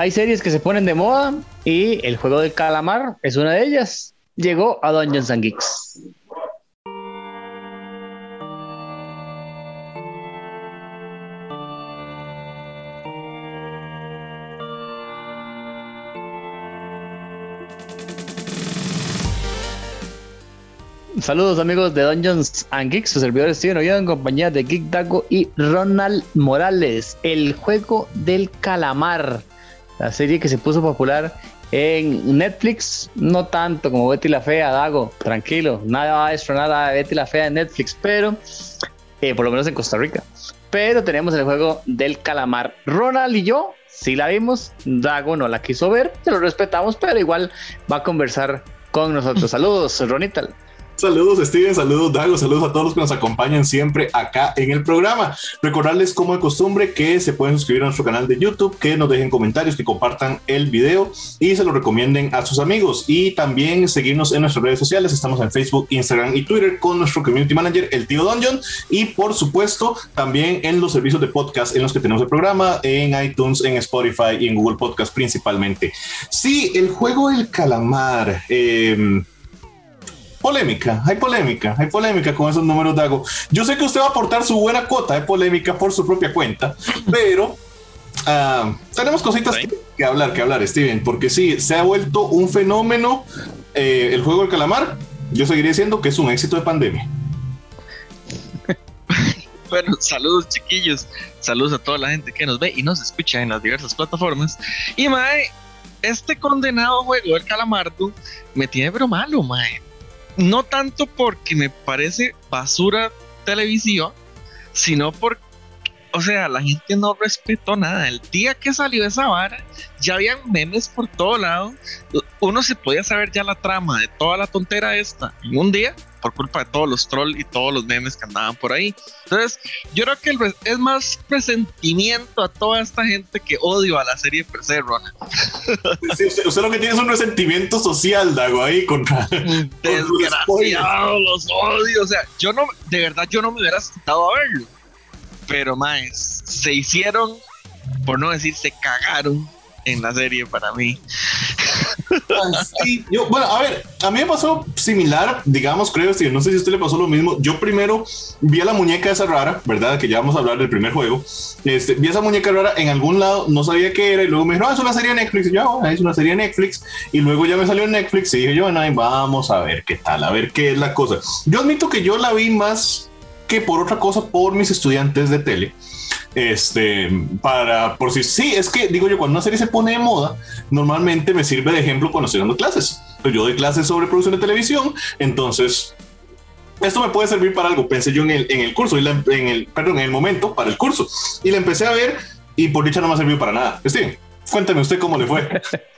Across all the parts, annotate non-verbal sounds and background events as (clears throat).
Hay series que se ponen de moda y el juego del calamar es una de ellas. Llegó a Dungeons and Geeks. Saludos amigos de Dungeons and Geeks, su servidor Steven Oviedo en compañía de Geek Dago y Ronald Morales. El juego del calamar, la serie que se puso popular en Netflix, no tanto como Betty la Fea, Dago, tranquilo, nada va a destronar a Betty la Fea en Netflix, pero eh, por lo menos en Costa Rica. Pero tenemos el juego del calamar. Ronald y yo sí la vimos, Dago no la quiso ver, se lo respetamos, pero igual va a conversar con nosotros. (laughs) Saludos, Ronita. Saludos Steven, saludos Dago, saludos a todos los que nos acompañan siempre acá en el programa. Recordarles como de costumbre que se pueden suscribir a nuestro canal de YouTube, que nos dejen comentarios, que compartan el video y se lo recomienden a sus amigos. Y también seguirnos en nuestras redes sociales, estamos en Facebook, Instagram y Twitter con nuestro Community Manager, el tío Dungeon. Y por supuesto también en los servicios de podcast en los que tenemos el programa, en iTunes, en Spotify y en Google Podcast principalmente. Sí, el juego del calamar. Eh, polémica, hay polémica, hay polémica con esos números de Dago. Yo sé que usted va a aportar su buena cuota de polémica por su propia cuenta, (laughs) pero ah, tenemos cositas que, hablar, que hablar, Steven, porque sí, se ha vuelto un fenómeno eh, el juego del calamar. Yo seguiría diciendo que es un éxito de pandemia. (laughs) bueno, saludos chiquillos, saludos a toda la gente que nos ve y nos escucha en las diversas plataformas. Y mae, este condenado juego del calamardo me tiene pero malo, mae no tanto porque me parece basura televisiva, sino porque, o sea, la gente no respetó nada. El día que salió esa vara, ya habían memes por todo lado. Uno se podía saber ya la trama de toda la tontera esta en un día por culpa de todos los trolls y todos los memes que andaban por ahí. Entonces, yo creo que es más presentimiento a toda esta gente que odio a la serie per se, Ronald. (laughs) usted, lo que tiene es un resentimiento social, Dago, ahí contra. (laughs) Desgraciado, los odio. O sea, yo no, de verdad, yo no me hubiera sentado a verlo. Pero, más, se hicieron, por no decir, se cagaron en la serie para mí. bueno, a ver, a mí me pasó similar, digamos, creo, no sé si a usted le pasó lo mismo. Yo primero vi a la muñeca esa rara, ¿verdad? Que ya vamos a hablar del primer juego. Este, vi esa muñeca rara en algún lado, no sabía qué era, y luego me dijo, no, es una serie de Netflix. Y yo, ah, es una serie de Netflix. Y luego ya me salió en Netflix y dije yo, bueno, vamos a ver qué tal, a ver qué es la cosa. Yo admito que yo la vi más que por otra cosa por mis estudiantes de tele este, para, por si sí, es que digo yo, cuando una serie se pone de moda, normalmente me sirve de ejemplo cuando estoy dando clases. Pues yo doy clases sobre producción de televisión, entonces esto me puede servir para algo. Pensé yo en el, en el curso, y en el, perdón, en el momento para el curso. Y la empecé a ver y por dicha no me ha servido para nada. Steve, cuéntame usted cómo le fue.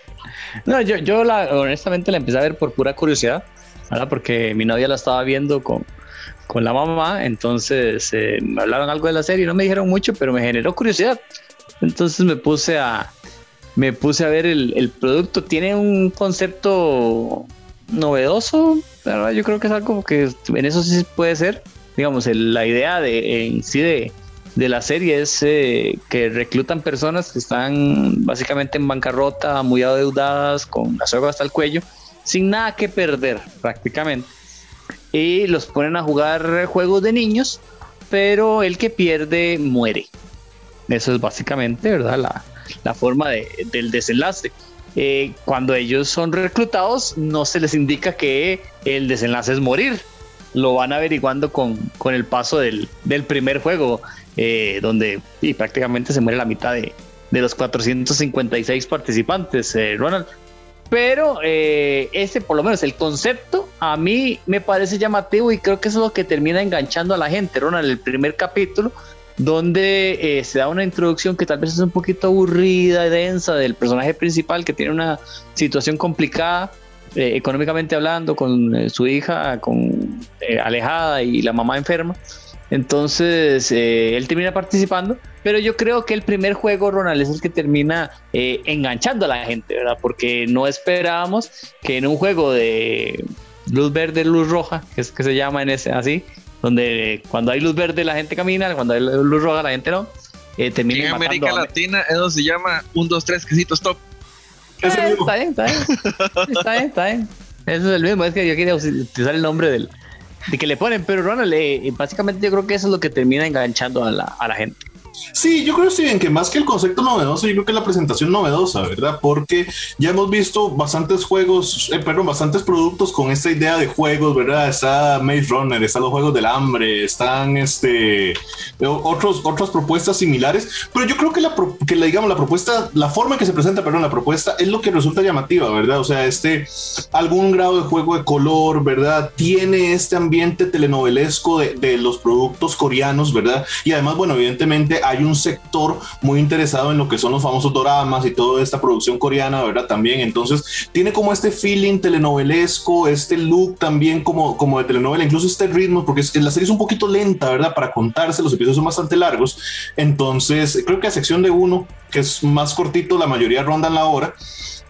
(laughs) no, yo, yo la, honestamente la empecé a ver por pura curiosidad, ¿verdad? porque mi novia la estaba viendo con, con la mamá, entonces eh, me hablaron algo de la serie, no me dijeron mucho, pero me generó curiosidad. Entonces me puse a, me puse a ver el, producto. Tiene un concepto novedoso, pero yo creo que es algo que en eso sí puede ser. Digamos, la idea de en sí de, la serie es eh, que reclutan personas que están básicamente en bancarrota, muy adeudadas, con la soga hasta el cuello, sin nada que perder prácticamente y los ponen a jugar juegos de niños, pero el que pierde muere. Eso es básicamente, ¿verdad? La, la forma de, del desenlace. Eh, cuando ellos son reclutados, no se les indica que el desenlace es morir. Lo van averiguando con, con el paso del, del primer juego, eh, donde y prácticamente se muere la mitad de, de los 456 participantes, eh, Ronald. Pero eh, ese, por lo menos el concepto, a mí me parece llamativo y creo que eso es lo que termina enganchando a la gente, Ronald, el primer capítulo, donde eh, se da una introducción que tal vez es un poquito aburrida y densa del personaje principal que tiene una situación complicada, eh, económicamente hablando, con su hija con, alejada y la mamá enferma. Entonces, eh, él termina participando, pero yo creo que el primer juego, Ronald, es el que termina eh, enganchando a la gente, ¿verdad? Porque no esperábamos que en un juego de luz verde, luz roja, que es que se llama en ese así, donde cuando hay luz verde la gente camina, cuando hay luz roja la gente no. eh, terminen En América a- Latina eso se llama 1, 2, 3, quesitos top. Eh, mismo. está bien, está bien. (laughs) Está bien, está bien. Eso es el mismo, es que yo quería utilizar el nombre del, de que le ponen, pero Ronald, eh, básicamente yo creo que eso es lo que termina enganchando a la, a la gente. Sí, yo creo, Steven, que más que el concepto novedoso, yo creo que la presentación novedosa, ¿verdad? Porque ya hemos visto bastantes juegos, eh, perdón, bastantes productos con esta idea de juegos, ¿verdad? Está Maze Runner, están los juegos del hambre, están este, o- otros, otras propuestas similares, pero yo creo que la, que la, digamos, la propuesta, la forma en que se presenta, perdón, la propuesta es lo que resulta llamativa, ¿verdad? O sea, este, algún grado de juego de color, ¿verdad? Tiene este ambiente telenovelesco de, de los productos coreanos, ¿verdad? Y además, bueno, evidentemente hay un sector muy interesado en lo que son los famosos doramas y toda esta producción coreana, ¿verdad? También, entonces, tiene como este feeling telenovelesco, este look también como, como de telenovela, incluso este ritmo, porque la serie es un poquito lenta, ¿verdad? Para contarse, los episodios son bastante largos, entonces, creo que a sección de uno, que es más cortito, la mayoría rondan la hora,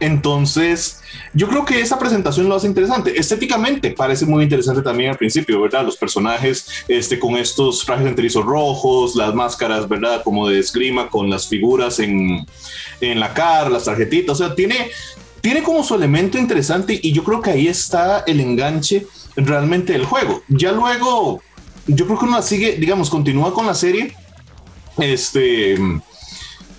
entonces, yo creo que esa presentación lo hace interesante. Estéticamente parece muy interesante también al principio, ¿verdad? Los personajes este, con estos trajes enterizos rojos, las máscaras, ¿verdad? Como de esgrima con las figuras en, en la cara, las tarjetitas. O sea, tiene, tiene como su elemento interesante y yo creo que ahí está el enganche realmente del juego. Ya luego, yo creo que uno sigue, digamos, continúa con la serie. Este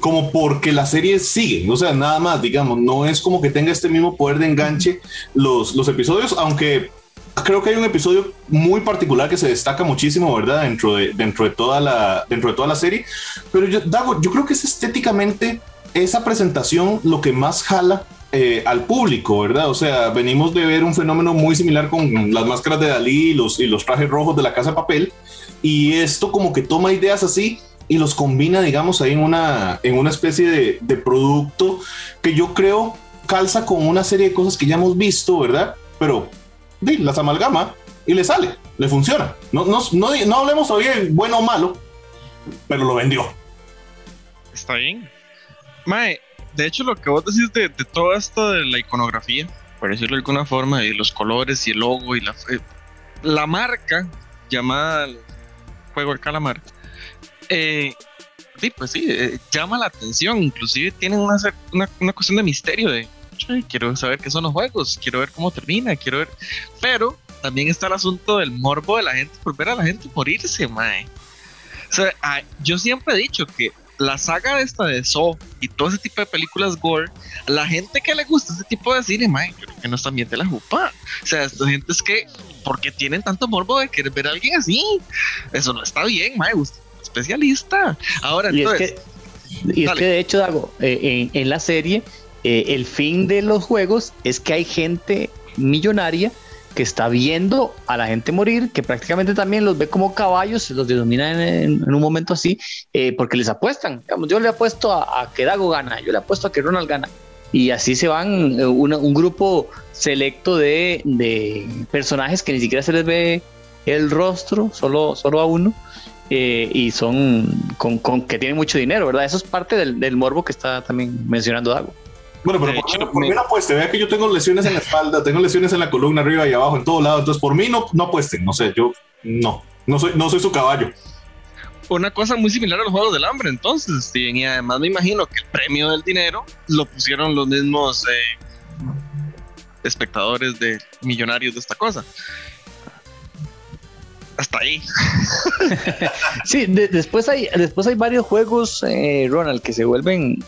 como porque la serie sigue, o sea, nada más, digamos, no es como que tenga este mismo poder de enganche los, los episodios, aunque creo que hay un episodio muy particular que se destaca muchísimo, ¿verdad? Dentro de, dentro de, toda, la, dentro de toda la serie, pero yo, Dago, yo creo que es estéticamente esa presentación lo que más jala eh, al público, ¿verdad? O sea, venimos de ver un fenómeno muy similar con las máscaras de Dalí y los, y los trajes rojos de la Casa de Papel, y esto como que toma ideas así y los combina, digamos, ahí en una, en una especie de, producto que yo creo calza con una serie de cosas que ya hemos visto, ¿verdad? Pero sí, las amalgama y le sale, le funciona. No, no, no, no hablemos todavía de bueno o malo, pero lo vendió. Está bien. Mae, de hecho, lo que vos decís de, de todo esto de la iconografía, por decirlo de alguna forma, y los colores y el logo y la, eh, la marca llamada Juego del Calamar, eh, sí, pues sí, eh, llama la atención. Inclusive tienen una, una, una cuestión de misterio de quiero saber qué son los juegos, quiero ver cómo termina, quiero ver. Pero también está el asunto del morbo de la gente por ver a la gente morirse, mae. O sea, ah, yo siempre he dicho que la saga esta de Saw y todo ese tipo de películas gore, a la gente que le gusta ese tipo de cine, mae, creo que no está bien de la jupa. O sea, esta gente es que, porque tienen tanto morbo de querer ver a alguien así? Eso no está bien, mae, usted especialista. Ahora, y entonces. Es que, y es que de hecho, Dago, eh, en, en, la serie, eh, el fin de los juegos es que hay gente millonaria que está viendo a la gente morir, que prácticamente también los ve como caballos, los denomina en, en, un momento así, eh, porque les apuestan. Digamos, yo le apuesto a, a, que Dago gana, yo le apuesto a que Ronald gana. Y así se van una, un grupo selecto de, de, personajes que ni siquiera se les ve el rostro, solo, solo a uno. Eh, y son con, con, que tienen mucho dinero, ¿verdad? Eso es parte del, del morbo que está también mencionando Dago. Bueno, pero por, hecho, por mí no apueste. Vea que yo tengo lesiones en la espalda, tengo lesiones en la columna, arriba y abajo, en todo lado. Entonces, por mí no, no apuesten. No sé, yo no, no soy, no soy su caballo. Una cosa muy similar a los Juegos del Hambre, entonces. Y además me imagino que el premio del dinero lo pusieron los mismos eh, espectadores de millonarios de esta cosa. Hasta ahí. (laughs) sí, de, después, hay, después hay varios juegos, eh, Ronald, que se vuelven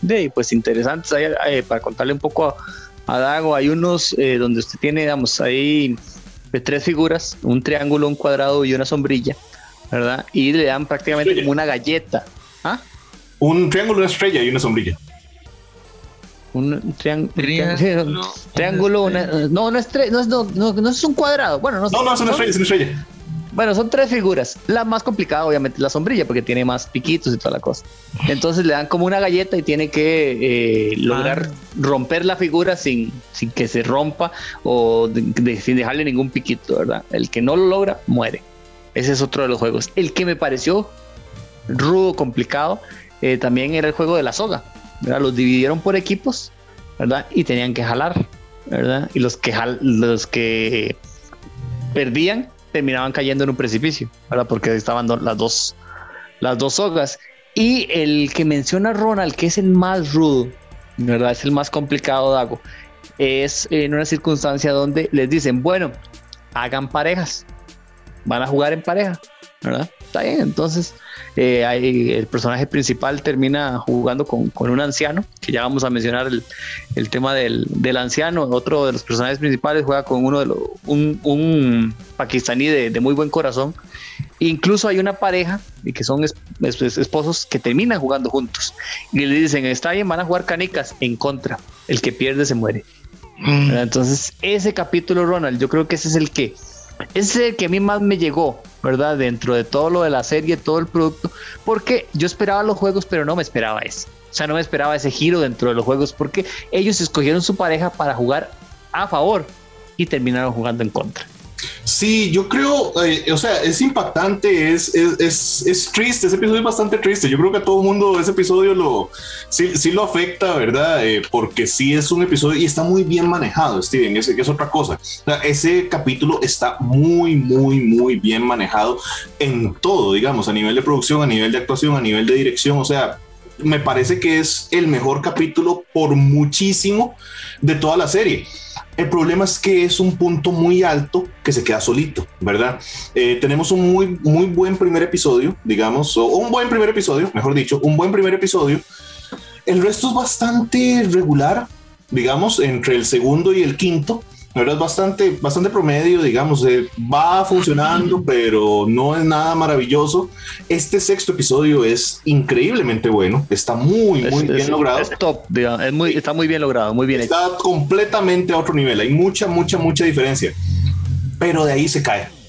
de, pues interesantes. Hay, eh, para contarle un poco a, a Dago, hay unos eh, donde usted tiene, digamos, ahí de tres figuras, un triángulo, un cuadrado y una sombrilla, ¿verdad? Y le dan prácticamente estrella. como una galleta. ¿Ah? Un triángulo, una estrella y una sombrilla. Un triángulo, triángulo, triángulo una, no, no es, no, no, no, no, es un cuadrado. Bueno, no, no, no es una estrella, es una estrella. Bueno, son tres figuras. La más complicada, obviamente, es la sombrilla, porque tiene más piquitos y toda la cosa. Entonces le dan como una galleta y tiene que eh, lograr ah. romper la figura sin, sin que se rompa o de, de, sin dejarle ningún piquito, ¿verdad? El que no lo logra, muere. Ese es otro de los juegos. El que me pareció rudo, complicado, eh, también era el juego de la soga. Los dividieron por equipos, ¿verdad? Y tenían que jalar, ¿verdad? Y los que, los que perdían terminaban cayendo en un precipicio, ¿verdad? Porque estaban las dos, las dos sogas. Y el que menciona Ronald, que es el más rudo, ¿verdad? Es el más complicado, Dago. Es en una circunstancia donde les dicen, bueno, hagan parejas, van a jugar en pareja, ¿verdad? Está bien, entonces eh, el personaje principal termina jugando con, un anciano, que ya vamos a mencionar el, tema del, anciano. Otro de los personajes principales juega con uno de los, un, pakistaní de, muy buen corazón. Incluso hay una pareja y que son esposos que terminan jugando juntos y le dicen: Está bien, van a jugar canicas en contra. El que pierde se muere. Mm. Entonces, ese capítulo, Ronald, yo creo que ese es el que ese es el que a mí más me llegó, ¿verdad? Dentro de todo lo de la serie, todo el producto, porque yo esperaba los juegos, pero no me esperaba eso. O sea, no me esperaba ese giro dentro de los juegos, porque ellos escogieron su pareja para jugar a favor y terminaron jugando en contra. Sí, yo creo, eh, o sea, es impactante, es, es, es, triste, ese episodio es bastante triste. Yo creo que a todo mundo ese episodio lo, sí, sí lo afecta, ¿verdad? Eh, porque sí es un episodio y está muy bien manejado, Steven, ese, que es otra cosa. ese capítulo está muy, muy, muy bien manejado en todo, digamos, a nivel de producción, a nivel de actuación, a nivel de dirección, o sea, me parece que es el mejor capítulo por muchísimo de toda la serie. El problema es que es un punto muy alto que se queda solito, ¿verdad? Eh, tenemos un muy, muy buen primer episodio, digamos, o un buen primer episodio, mejor dicho, un buen primer episodio. El resto es bastante regular, digamos, entre el segundo y el quinto. Es bastante, bastante promedio, digamos, eh, va funcionando, pero no es nada maravilloso. Este sexto episodio es increíblemente bueno, está muy, muy bien logrado. Es top, es muy, está muy bien logrado, muy bien Está completamente a otro nivel, hay mucha, mucha, mucha diferencia, pero de ahí se cae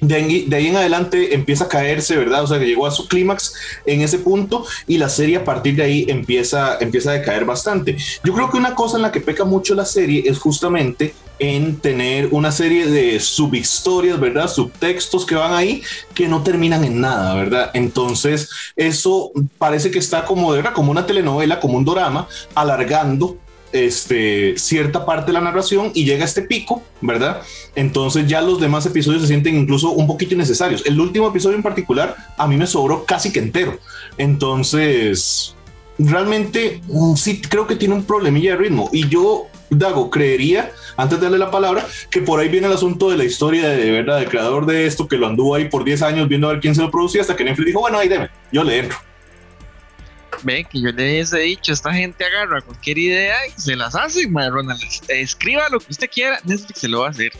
de ahí, en adelante empieza a caerse, ¿verdad? O sea, que llegó a su clímax en ese punto y la serie a partir de ahí empieza, empieza a decaer bastante. Yo creo que una cosa en la que peca mucho la serie es justamente en tener una serie de subhistorias, ¿verdad? Subtextos que van ahí que no terminan en nada, ¿verdad? Entonces, eso parece que está como, ¿verdad? Como una telenovela, como un drama, alargando este, cierta parte de la narración y llega a este pico, ¿verdad? Entonces ya los demás episodios se sienten incluso un poquito innecesarios. El último episodio en particular a mí me sobró casi que entero. Entonces, realmente mm, sí creo que tiene un problemilla de ritmo y yo Dago, creería, antes de darle la palabra, que por ahí viene el asunto de la historia de, verdad del creador de esto que lo anduvo ahí por 10 años viendo a ver quién se lo producía hasta que Netflix dijo, bueno, ahí deme, yo le entro. Ve que yo le he dicho, esta gente agarra cualquier idea y se las hace, Ronald. Escriba lo que usted quiera, Netflix se lo va a hacer.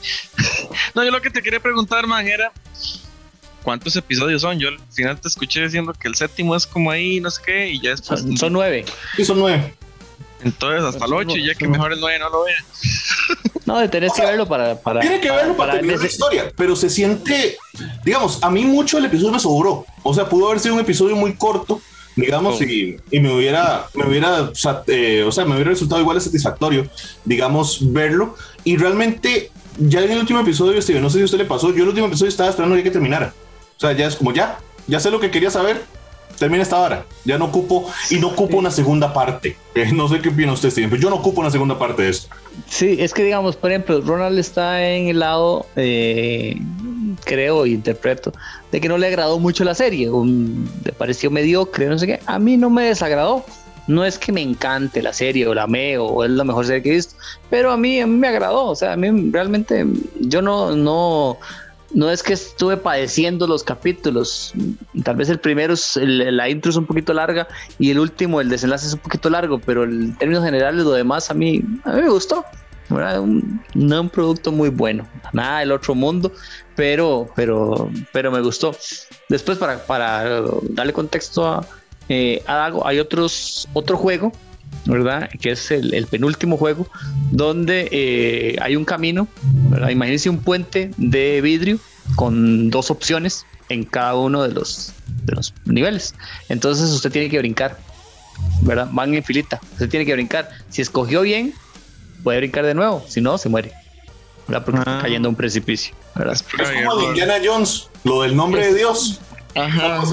(laughs) no, yo lo que te quería preguntar, man, era cuántos episodios son. Yo al final te escuché diciendo que el séptimo es como ahí, no sé qué, y ya después. Son, nueve. Sí, son nueve. Entonces, hasta el ocho, y ya que mejor el nueve no lo vea. No, tenés que verlo para, para. Tiene que verlo para, terminar la historia, pero se siente. Digamos, a mí mucho el episodio me sobró. O sea, pudo haber sido un episodio muy corto digamos, y, y, me hubiera, me hubiera, eh, o sea, me hubiera resultado igual de satisfactorio, digamos, verlo. Y realmente, ya en el último episodio, Steven, no sé si a usted le pasó, yo el último episodio estaba esperando ya que terminara. O sea, ya es como, ya, ya sé lo que quería saber, termina esta hora. Ya no ocupo, y no ocupo una segunda parte. no sé qué opina usted, Steven, pero yo no ocupo una segunda parte de esto. Sí, es que digamos, por ejemplo, Ronald está en el lado, eh, creo, interpreto, de que no le agradó mucho la serie, le pareció mediocre, no sé qué. A mí no me desagradó. No es que me encante la serie o la me o es la mejor serie que he visto, pero a mí, a mí me agradó. O sea, a mí realmente yo no, no, no es que estuve padeciendo los capítulos. Tal vez el primero, la intro es un poquito larga y el último, el desenlace es un poquito largo, pero en términos generales lo demás a mí, a mí me gustó. Un, no un producto muy bueno, nada del otro mundo, pero, pero, pero me gustó. Después, para, para darle contexto a, eh, algo, hay otros, otro juego, ¿verdad? Que es el, penúltimo juego, donde eh, hay un camino, ¿verdad? Imagínense un puente de vidrio con dos opciones en cada uno de los, de los niveles. Entonces usted tiene que brincar, ¿verdad? Van en filita, usted tiene que brincar. Si escogió bien, puede brincar de nuevo, si no, se muere. ¿verdad? Porque está ah. cayendo a un precipicio. ¿verdad? Es como de Indiana Jones, lo del nombre de Dios. Ajá.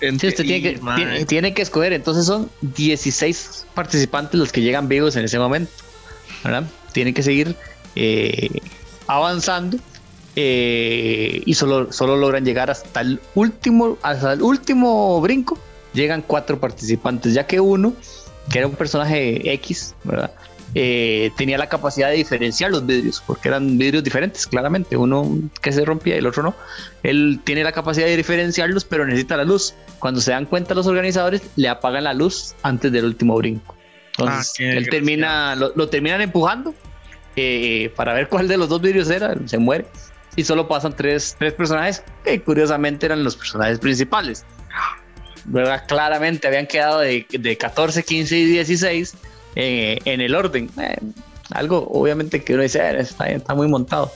Sí, usted tiene que, tiene, que escoger. Entonces son 16 participantes los que llegan vivos en ese momento. ¿verdad? Tienen que seguir eh, avanzando eh, y solo, solo logran llegar hasta el último, hasta el último brinco llegan cuatro participantes, ya que uno, que era un personaje X, ¿verdad? Eh, tenía la capacidad de diferenciar los vidrios, porque eran vidrios diferentes, claramente, uno que se rompía y el otro no. Él tiene la capacidad de diferenciarlos, pero necesita la luz. Cuando se dan cuenta los organizadores, le apagan la luz antes del último brinco. Entonces, Ah, él termina, lo, lo terminan empujando eh, para ver cuál de los dos vidrios era, se muere. Y solo pasan tres, tres personajes que curiosamente eran los personajes principales. ¿Verdad? Claramente habían quedado de, de 14, 15 y 16 en el orden. Eh, algo, obviamente, que uno dice, "Eh, está, está muy montado,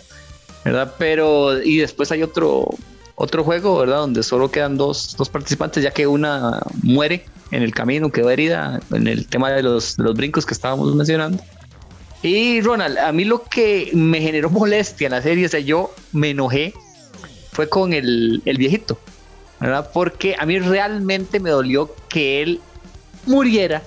¿verdad? Pero, y después hay otro, otro juego, ¿verdad? Donde solo quedan dos, dos participantes, ya que una muere en el camino, quedó herida en el tema de los, de los brincos que estábamos mencionando. Y Ronald, a mí lo que me generó molestia en la serie, o sea, yo me enojé, fue con el, el viejito, ¿verdad? Porque a mí realmente me dolió que él muriera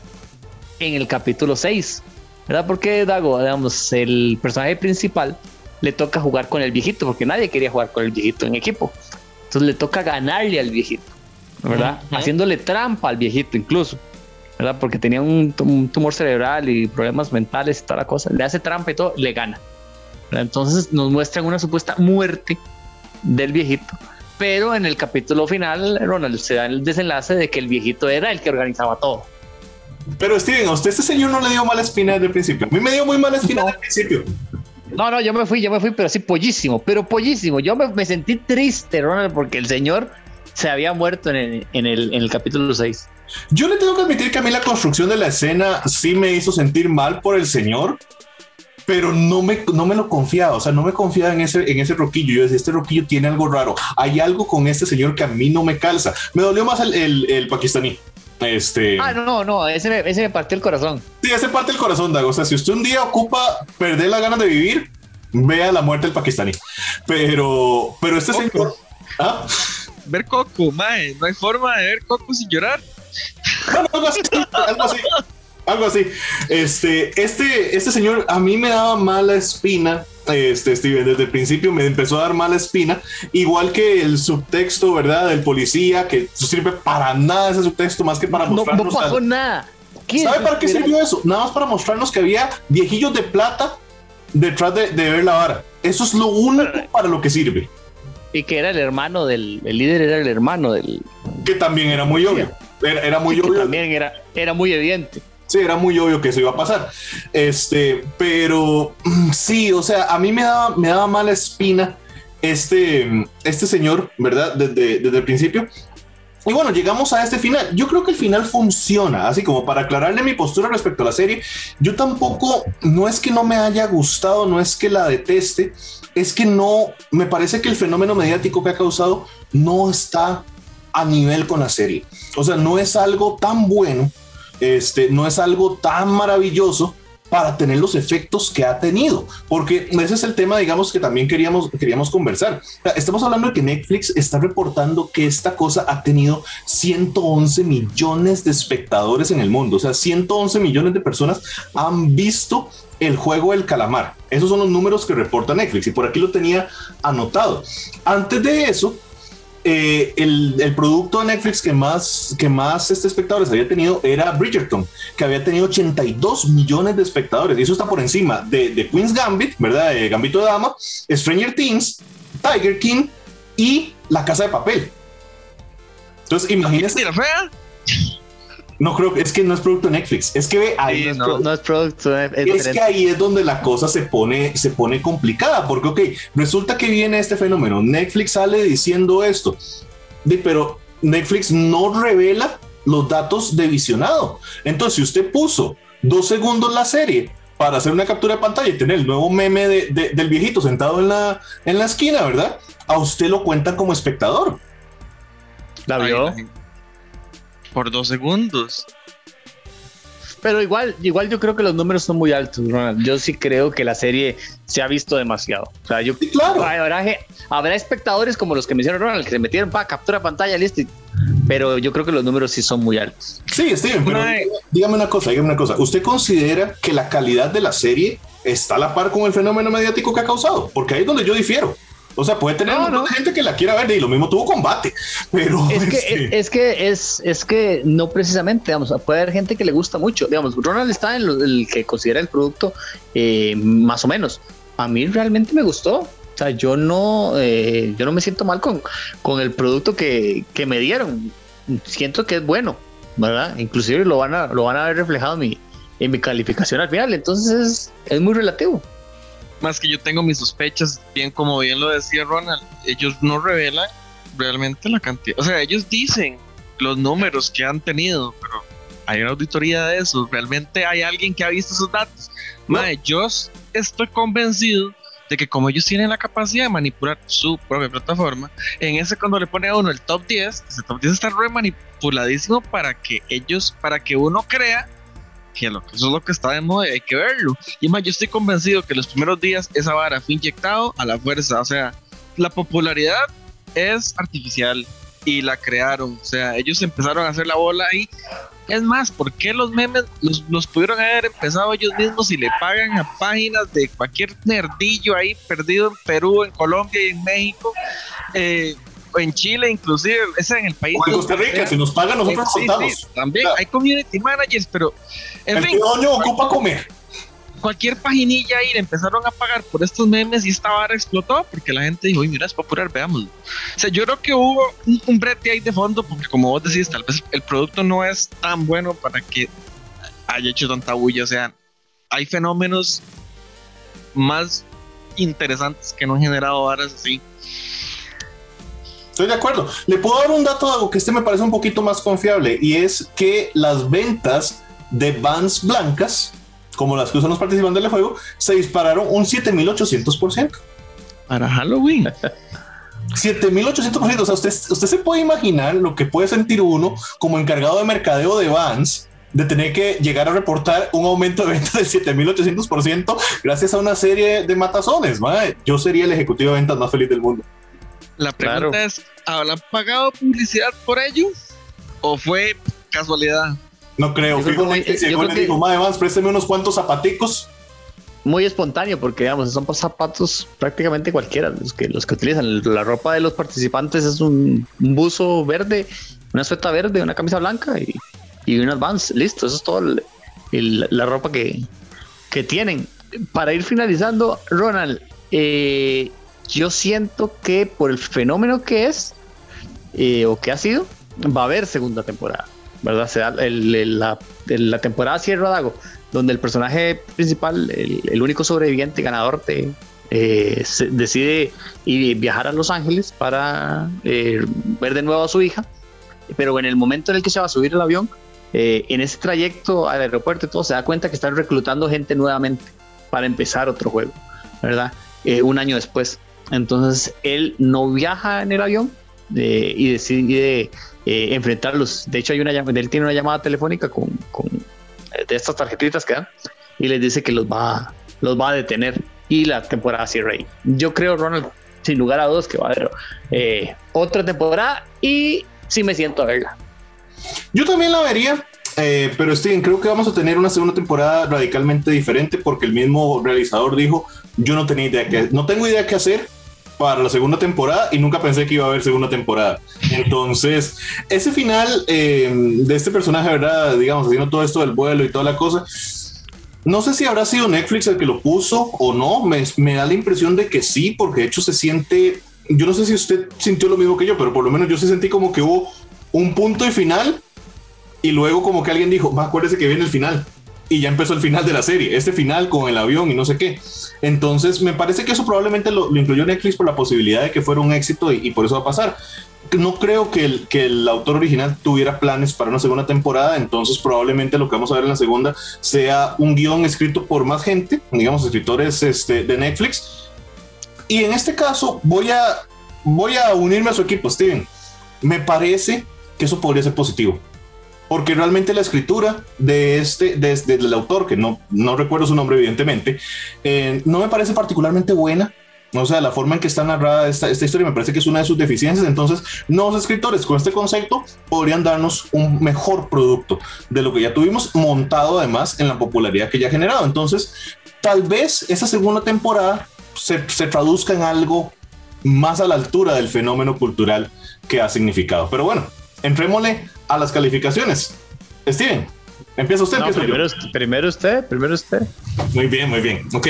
en el capítulo 6, ¿verdad? Porque Dago, digamos, el personaje principal le toca jugar con el viejito, porque nadie quería jugar con el viejito en equipo. Entonces le toca ganarle al viejito, ¿verdad? Ujú. Haciéndole trampa al viejito incluso, ¿verdad? Porque tenía un, tum- un tumor cerebral y problemas mentales y toda la cosa. Le hace trampa y todo, le gana. ¿verdad? Entonces nos muestran una supuesta muerte del viejito. Pero en el capítulo final, Ronald, se da el desenlace de que el viejito era el que organizaba todo. Pero Steven, a usted este señor no le dio mala espina desde el principio. A mí me dio muy mala espina desde el principio. No, no, yo me fui, yo me fui, pero sí pollísimo, pero pollísimo. Yo me, me sentí triste, Ronald, porque el señor se había muerto en el, en el, en el capítulo 6. Yo le tengo que admitir que a mí la construcción de la escena sí me hizo sentir mal por el señor, pero no me, no me lo confiaba, o sea, no me confiaba en ese, en ese roquillo. Yo decía, este roquillo tiene algo raro. Hay algo con este señor que a mí no me calza. Me dolió más el, el, el pakistaní. Este, Ah, no, no, no, ese me, ese me partió el corazón. sí, ese parte del corazón, Dago. O sea, si usted un día ocupa perder las ganas de vivir, vea la muerte del pakistaní. Pero, pero este señor. ¿Ah? Ver Coco, mae. No hay forma de ver Coco sin llorar. Bueno, algo así, algo así, algo así. Este, este, este señor a mí me daba mala espina. Este, Steven, desde el principio me empezó a dar mala espina, igual que el subtexto, ¿verdad? Del policía, que no sirve para nada ese subtexto más que para No, no mostrarnos. pasó al- nada. ¿Qué ¿Sabe para qué sirvió eso? Nada más para mostrarnos que había viejillos de plata detrás de, de ver la vara. Eso es lo único para lo que sirve, Y que era el hermano del el líder, era el hermano del. que también era muy obvio. Era, era muy obvio. también era, era muy evidente. Sí, era muy obvio que eso iba a pasar. Este, pero (clears throat) sí, o sea, a mí me daba, me daba mala espina este, este señor, ¿verdad? Desde, desde el principio. Y bueno, llegamos a este final. Yo creo que el final funciona, así como para aclararle mi postura respecto a la serie. Yo tampoco, no es que no me haya gustado, no es que la deteste, es que no, me parece que el fenómeno mediático que ha causado no está a nivel con la serie. O sea, no es algo tan bueno este, no es algo tan maravilloso para tener los efectos que ha tenido, porque ese es el tema, digamos, que también queríamos, queríamos conversar. Estamos hablando de que Netflix está reportando que esta cosa ha tenido 111 millones de espectadores en el mundo, o sea, 111 millones de personas han visto el juego del calamar. Esos son los números que reporta Netflix y por aquí lo tenía anotado. Antes de eso, eh, el, producto de Netflix que más, que más este espectadores había tenido era Bridgerton, que había tenido 82 millones de espectadores. Y eso está por encima de, Queen's Gambit, ¿verdad? De Gambito de Dama, Stranger Things, Tiger King y La Casa de Papel. Entonces, imagínense. No creo que es que no es producto de Netflix, es que ve ahí. Sí, es no. es producto. Es, es diferente. que ahí es donde la cosa se pone, se pone complicada, porque, ok, resulta que viene este fenómeno. Netflix sale diciendo esto, pero Netflix no revela los datos de visionado. Entonces, si usted puso dos segundos la serie para hacer una captura de pantalla y tener el nuevo meme de- de- del viejito sentado en la, en la esquina, ¿verdad? A usted lo cuentan como espectador. La vio. Por dos segundos. Pero igual, igual yo creo que los números son muy altos, Ronald. Yo sí creo que la serie se ha visto demasiado. O sea, yo Sí, claro. habrá, espectadores como los que me hicieron Ronald, que se metieron para captura pantalla, listo. Pero yo creo que los números sí son muy altos. Sí, Steven, pero dígame una cosa, dígame una cosa. ¿Usted considera que la calidad de la serie está a la par con el fenómeno mediático que ha causado? Porque ahí es donde yo difiero. O sea, puede tener gente que la quiera ver y lo mismo tuvo combate, pero es que este es, que es, es que no precisamente, digamos, puede haber gente que le gusta mucho, digamos, Ronald está en el que considera el producto eh, más o menos. A mí realmente me gustó, o sea, yo no, eh, yo no me siento mal con, con el producto que, que, me dieron. Siento que es bueno, ¿verdad? Inclusive lo van a, lo van a ver reflejado en mi, en mi calificación al final. Entonces es, es muy relativo más que yo tengo mis sospechas, bien como bien lo decía Ronald, ellos no revelan realmente la cantidad, o sea, ellos dicen los números que han tenido, pero hay una auditoría de eso, realmente hay alguien que ha visto esos datos. yo estoy convencido de que como ellos tienen la capacidad de manipular su propia plataforma, en ese cuando le pone a uno el top 10, ese top 10 está re manipuladísimo para que ellos, para que uno crea que eso es lo que está de moda y hay que verlo. Y más, yo estoy convencido que los primeros días esa vara fue inyectado a la fuerza. O sea, la popularidad es artificial y la crearon. O sea, ellos empezaron a hacer la bola ahí. Es más, ¿por qué los memes los, pudieron haber empezado ellos mismos y le pagan a páginas de cualquier nerdillo ahí perdido en Perú, en Colombia y en México? Eh, en Chile inclusive, ese en el país. O en Costa Rica, si nos pagan nosotros contamos. también hay community managers, pero en el fin. ocupa comer. Cualquier paginilla ahí le empezaron a pagar por estos memes y esta vara explotó porque la gente dijo, uy, mira, es popular, veámoslo. O sea, yo creo que hubo un, brete ahí de fondo porque como vos decís, tal vez el producto no es tan bueno para que haya hecho tanta bulla. O sea, hay fenómenos más interesantes que no han generado varas así. Estoy de acuerdo. Le puedo dar un dato algo que este me parece un poquito más confiable y es que las ventas de vans blancas, como las que usan los participantes del juego, se dispararon un 7800%. Para Halloween. (laughs) 7800%. O sea, usted, usted se puede imaginar lo que puede sentir uno como encargado de mercadeo de vans de tener que llegar a reportar un aumento de ventas del 7800% gracias a una serie de matazones. Yo sería el ejecutivo de ventas más feliz del mundo. La pregunta es, ¿habrán pagado publicidad por ello? ¿O fue casualidad? No creo. Fijo, le dijo, más, présteme unos cuantos zapaticos. Muy espontáneo, porque digamos, son zapatos prácticamente cualquiera. Los que, los que utilizan la ropa de los participantes es un, buzo verde, una sueta verde, una camisa blanca y, y unas vans. Listo, eso es todo la ropa que, que tienen. Para ir finalizando, Ronald, eh, yo siento que por el fenómeno que es eh, o que ha sido, va a haber segunda temporada, ¿verdad? Se la, temporada Sierra Dago, donde el personaje principal, el, único sobreviviente ganador, eh, decide ir, viajar a Los Ángeles para eh, ver de nuevo a su hija, pero en el momento en el que se va a subir el avión, en ese trayecto al aeropuerto y todo, se da cuenta que están reclutando gente nuevamente para empezar otro juego, ¿verdad? un año después. Entonces él no viaja en el avión eh, y decide eh, enfrentarlos. De hecho, hay una él tiene una llamada telefónica con, eh, de estas tarjetitas que dan y les dice que los va, los va a detener y la temporada cierra ahí. Yo creo, Ronald, sin lugar a dudas, que va a haber otra temporada y sí me siento a verla. Yo también la vería. Pero Steven, creo que vamos a tener una segunda temporada radicalmente diferente porque el mismo realizador dijo, yo no tenía idea que, no tengo idea qué hacer, para la segunda temporada y nunca pensé que iba a haber segunda temporada. Entonces, ese final eh, de este personaje, ¿verdad? Digamos, haciendo todo esto del vuelo y toda la cosa. No sé si habrá sido Netflix el que lo puso o no. Me, me da la impresión de que sí, porque de hecho se siente. Yo no sé si usted sintió lo mismo que yo, pero por lo menos yo se sentí como que hubo un punto y final y luego como que alguien dijo, va, acuérdese que viene el final y ya empezó el final de la serie, este final con el avión y no sé qué. Entonces, me parece que eso probablemente lo, incluyó Netflix por la posibilidad de que fuera un éxito y, por eso va a pasar. No creo que el, que el autor original tuviera planes para una segunda temporada, entonces probablemente lo que vamos a ver en la segunda sea un guion escrito por más gente, digamos, escritores este, de Netflix. Y en este caso voy a, voy a unirme a su equipo, Steven. Me parece que eso podría ser positivo porque realmente la escritura de este, desde el autor, que no, no recuerdo su nombre evidentemente, eh, no me parece particularmente buena. O sea, la forma en que está narrada esta, esta, historia me parece que es una de sus deficiencias. Entonces, nuevos escritores con este concepto podrían darnos un mejor producto de lo que ya tuvimos, montado además en la popularidad que ya ha generado. Entonces, tal vez esa segunda temporada se, se traduzca en algo más a la altura del fenómeno cultural que ha significado. Pero bueno, entrémosle a las calificaciones. Steven, empieza usted. primero, primero usted, primero usted. Muy bien, muy bien. Ok,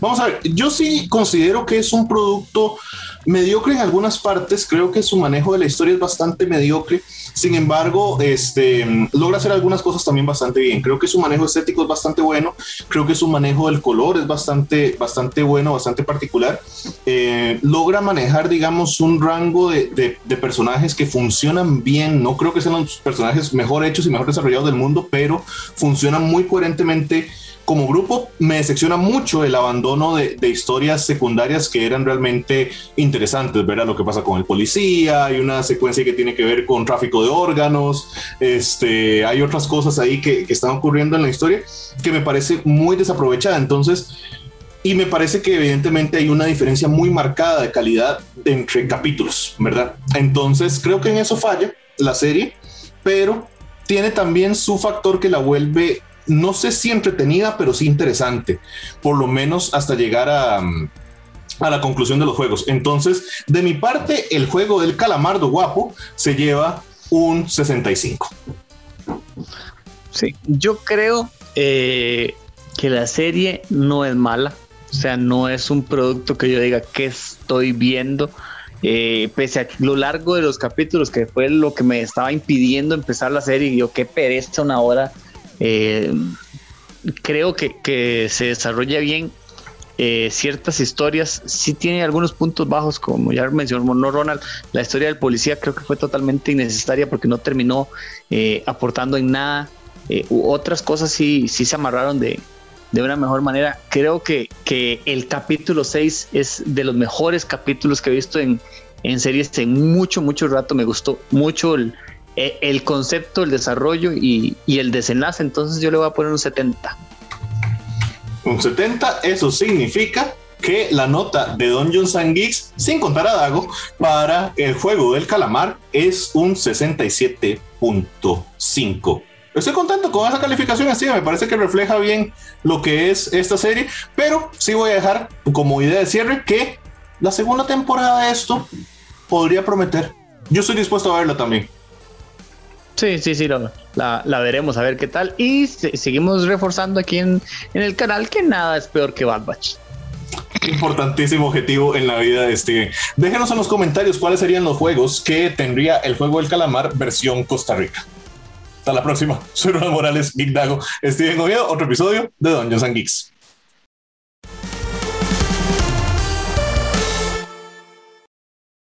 vamos a ver. Yo sí considero que es un producto mediocre en algunas partes. Creo que su manejo de la historia es bastante mediocre. Sin embargo, este, logra hacer algunas cosas también bastante bien. Creo que su manejo estético es bastante bueno. Creo que su manejo del color es bastante, bastante bueno, bastante particular. Eh, logra manejar, digamos, un rango de, de, personajes que funcionan bien. No creo que sean los personajes mejor hechos y mejor desarrollados del mundo, pero funcionan muy coherentemente como grupo me decepciona mucho el abandono de, historias secundarias que eran realmente interesantes, ¿verdad? Lo que pasa con el policía, hay una secuencia que tiene que ver con tráfico de órganos, este, hay otras cosas ahí que, que están ocurriendo en la historia que me parece muy desaprovechada. Entonces, y me parece que evidentemente hay una diferencia muy marcada de calidad entre capítulos, ¿verdad? Entonces, creo que en eso falla la serie, pero tiene también su factor que la vuelve no sé si entretenida, pero sí interesante, por lo menos hasta llegar a, a la conclusión de los juegos. Entonces, de mi parte, el juego del calamardo guapo se lleva un 65. Sí, yo creo eh, que la serie no es mala, o sea, no es un producto que yo diga que estoy viendo. Eh, pese a lo largo de los capítulos, que fue lo que me estaba impidiendo empezar la serie, yo qué pereza una hora eh, creo que, se desarrolla bien eh, ciertas historias. Sí tiene algunos puntos bajos, como ya mencionó Ronald. La historia del policía creo que fue totalmente innecesaria porque no terminó eh, aportando en nada. otras cosas sí, sí se amarraron de, de una mejor manera. Creo que, que el capítulo 6 es de los mejores capítulos que he visto en, en series en mucho, mucho rato. Me gustó mucho el, eh, el concepto, el desarrollo y, el desenlace. Entonces yo le voy a poner un 70. Un 70, eso significa que la nota de Don Johnson Geeks, sin contar a Dago, para el juego del calamar es un 67.5. Estoy contento con esa calificación así, me parece que refleja bien lo que es esta serie, pero sí voy a dejar como idea de cierre que la segunda temporada de esto podría prometer. Yo estoy dispuesto a verla también. Sí, sí, sí, la, veremos a ver qué tal. Y seguimos reforzando aquí en, el canal que nada es peor que Bad Batch. Importantísimo objetivo en la vida de Steven. Déjenos en los comentarios cuáles serían los juegos que tendría el juego del calamar versión Costa Rica. Hasta la próxima. (laughs) Soy Ronald Morales, Geek Dago. Steven Oviedo, otro episodio de Dungeons and Geeks.